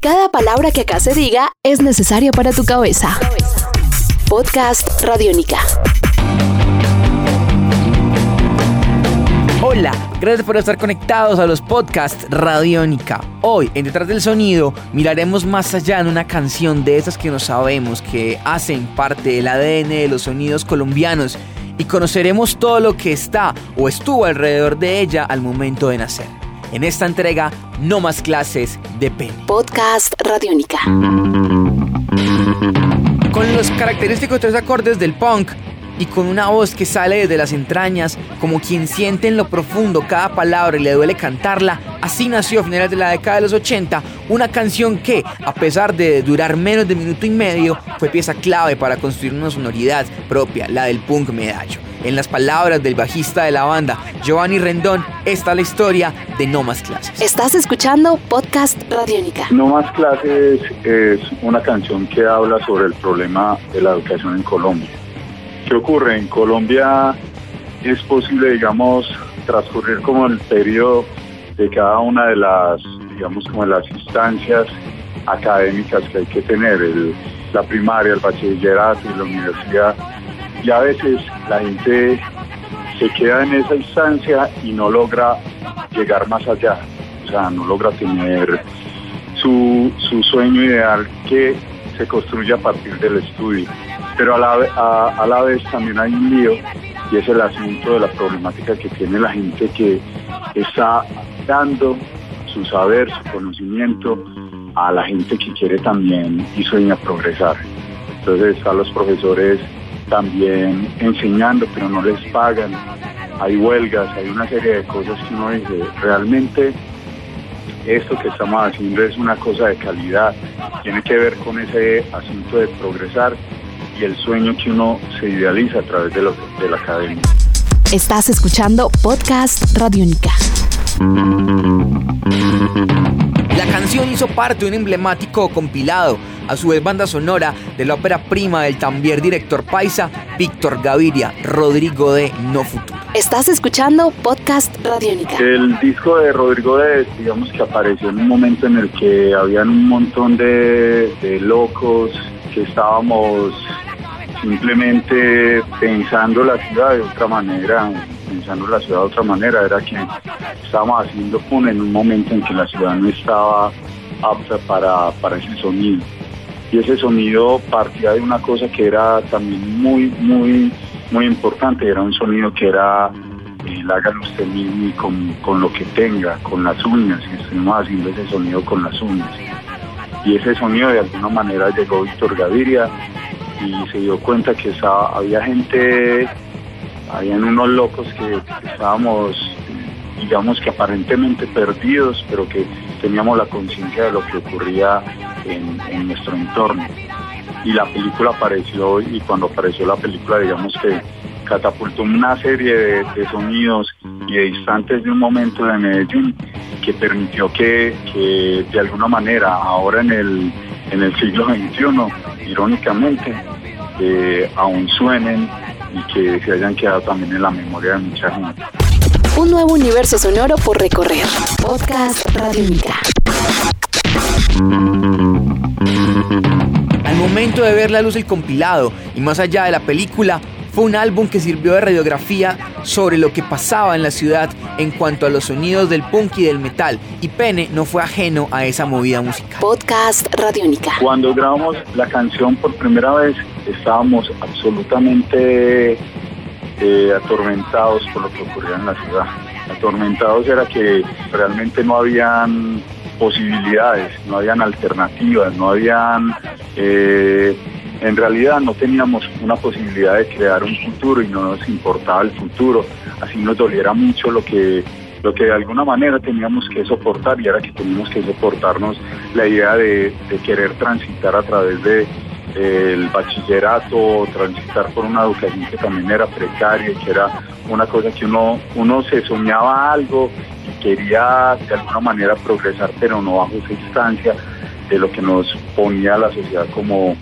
Cada palabra que acá se diga es necesaria para tu cabeza. Podcast Radiónica. Hola, gracias por estar conectados a los podcasts Radiónica. Hoy, en Detrás del Sonido, miraremos más allá en una canción de esas que no sabemos que hacen parte del ADN de los sonidos colombianos y conoceremos todo lo que está o estuvo alrededor de ella al momento de nacer. En esta entrega, no más clases de pene. Podcast Radiónica. Con los característicos tres acordes del punk y con una voz que sale desde las entrañas, como quien siente en lo profundo cada palabra y le duele cantarla, así nació a finales de la década de los 80 una canción que, a pesar de durar menos de minuto y medio, fue pieza clave para construir una sonoridad propia, la del punk medallo. En las palabras del bajista de la banda, Giovanni Rendón, está la historia de No Más Clases. Estás escuchando Podcast Radiónica. No Más Clases es una canción que habla sobre el problema de la educación en Colombia. ¿Qué ocurre? En Colombia es posible, digamos, transcurrir como el periodo de cada una de las, digamos, como de las instancias académicas que hay que tener, la primaria, el bachillerato y la universidad. Y a veces la gente se queda en esa instancia y no logra llegar más allá, o sea, no logra tener su, su sueño ideal que se construye a partir del estudio pero a la, a, la vez también hay un lío y es el asunto de la problemática que tiene la gente que está dando su saber, su conocimiento a la gente que quiere también y sueña progresar. Entonces están los profesores también enseñando, pero no les pagan. Hay huelgas, hay una serie de cosas que uno dice, realmente esto que estamos haciendo es una cosa de calidad, tiene que ver con ese asunto de progresar y el sueño que uno se idealiza a través de, de la academia. Estás escuchando Podcast Radio Única. La canción hizo parte de un emblemático compilado, a su vez banda sonora de la ópera prima del también director paisa Víctor Gaviria, Rodrigo de No Futuro. Estás escuchando Podcast Radiónica. El disco de Rodrigo de, digamos que apareció en un momento en el que habían un montón de, de locos que estábamos simplemente pensando la ciudad de otra manera, pensando la ciudad de otra manera, era que estábamos haciendo PUN en un momento en que la ciudad no estaba apta para, para ese sonido. Y ese sonido partía de una cosa que era también muy, muy, muy importante, era un sonido que era el hágalo usted mismo con, con lo que tenga, con las uñas, y estuvimos haciendo ese sonido con las uñas. Y ese sonido de alguna manera llegó Víctor Gaviria y se dio cuenta que estaba, había gente, habían unos locos que, estábamos, digamos que aparentemente perdidos, pero que teníamos la conciencia de lo que ocurría en, nuestro entorno. Y la película apareció y cuando apareció la película, digamos que catapultó una serie de, sonidos y de instantes de un momento de Medellín que permitió que, que de alguna manera ahora en el, en el siglo XXI irónicamente, aún suenen y que se hayan quedado también en la memoria de mucha gente. Un nuevo universo sonoro por recorrer. Podcast Radiónica. Al momento de ver la luz el compilado y más allá de la película, fue un álbum que sirvió de radiografía sobre lo que pasaba en la ciudad en cuanto a los sonidos del punk y del metal, y Pene no fue ajeno a esa movida musical. Podcast Radiónica. Cuando grabamos la canción por primera vez, estábamos absolutamente eh, atormentados por lo que ocurría en la ciudad. Atormentados era que realmente no habían posibilidades, no habían alternativas, no habían... Eh, en realidad no teníamos una posibilidad de crear un futuro y no nos importaba el futuro, así nos doliera mucho lo que lo que de alguna manera teníamos que soportar y era que teníamos que soportarnos la idea de, querer transitar a través de el bachillerato, transitar por una educación que también era precaria, que era una cosa que uno, uno se soñaba algo quería de alguna manera progresar, pero no bajo esa instancia de lo que nos ponía la sociedad como,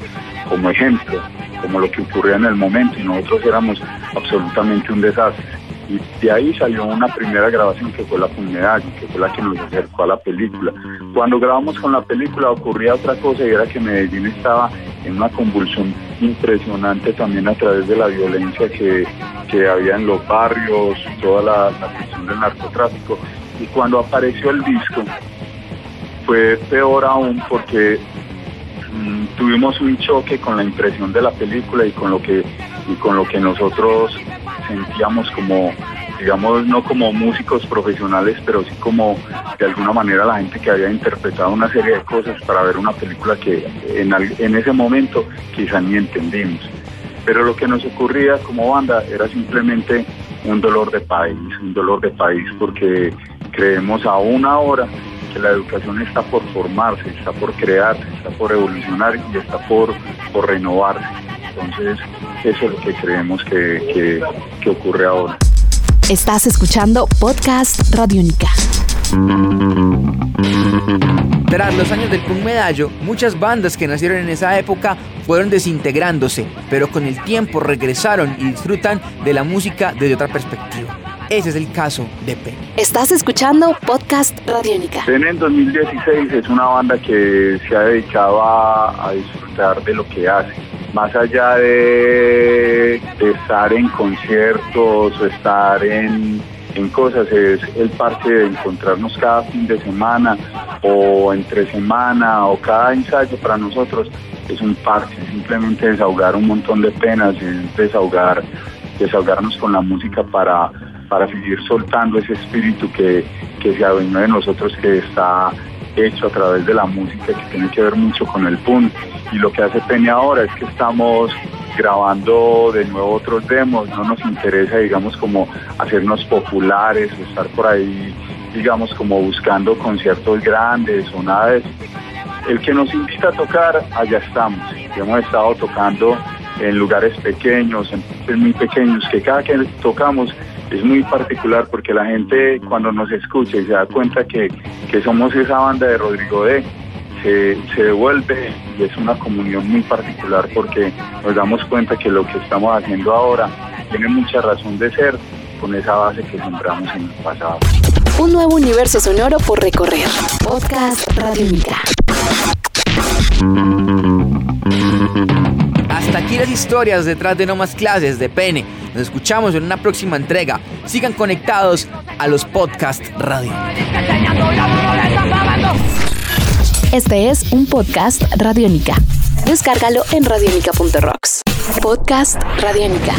como ejemplo, como lo que ocurría en el momento y nosotros éramos absolutamente un desastre. Y de ahí salió una primera grabación que fue La Medallo, que fue la que nos acercó a la película. Cuando grabamos con la película ocurría otra cosa y era que Medellín estaba en una convulsión impresionante también a través de la violencia que, que había en los barrios, toda la cuestión del narcotráfico. Y cuando apareció el disco, fue peor aún porque mm, tuvimos un choque con la impresión de la película y con lo que y con lo que nosotros sentíamos como digamos no como músicos profesionales pero sí como de alguna manera la gente que había interpretado una serie de cosas para ver una película que en, en ese momento quizá ni entendimos. Pero lo que nos ocurría como banda era simplemente un dolor de país un dolor de país porque creemos aún ahora la educación está por formarse, está por crearse, está por evolucionar y está por, por renovarse. Entonces, eso es lo que creemos que, que, ocurre ahora. Estás escuchando Podcast Radio Única. Tras los años del punk medallo, muchas bandas que nacieron en esa época fueron desintegrándose, pero con el tiempo regresaron y disfrutan de la música desde otra perspectiva. Ese es el caso de Penny. Estás escuchando Podcast Radiónica. Penny en 2016 es una banda que se ha dedicado a, disfrutar de lo que hace. Más allá de, estar en conciertos o estar en, en cosas, es el parte de encontrarnos cada fin de semana o entre semana o cada ensayo para nosotros es un parche, simplemente desahogar un montón de penas, desahogar, desahogarnos con la música para para seguir soltando ese espíritu que, que se adueñó de nosotros, que está hecho a través de la música, que tiene que ver mucho con el punk. Y lo que hace Peña ahora es que estamos grabando de nuevo otros demos, no nos interesa, digamos, como hacernos populares, estar por ahí, digamos, como buscando conciertos grandes o nada de eso. El que nos invita a tocar, allá estamos. Hemos estado tocando en lugares pequeños, en muy pequeños, que cada que tocamos es muy particular porque la gente cuando nos escucha y se da cuenta que, somos esa banda de Rodrigo D, se, se, devuelve y es una comunión muy particular porque nos damos cuenta que lo que estamos haciendo ahora tiene mucha razón de ser con esa base que sembramos en el pasado. Un nuevo universo sonoro por recorrer. Podcast Radio Hasta aquí las historias detrás de No Más Clases de Pene. Nos escuchamos en una próxima entrega. Sigan conectados a los podcast radio. Este es un podcast Radiónica. Descárgalo en radionica.rocks. Podcast Radiónica.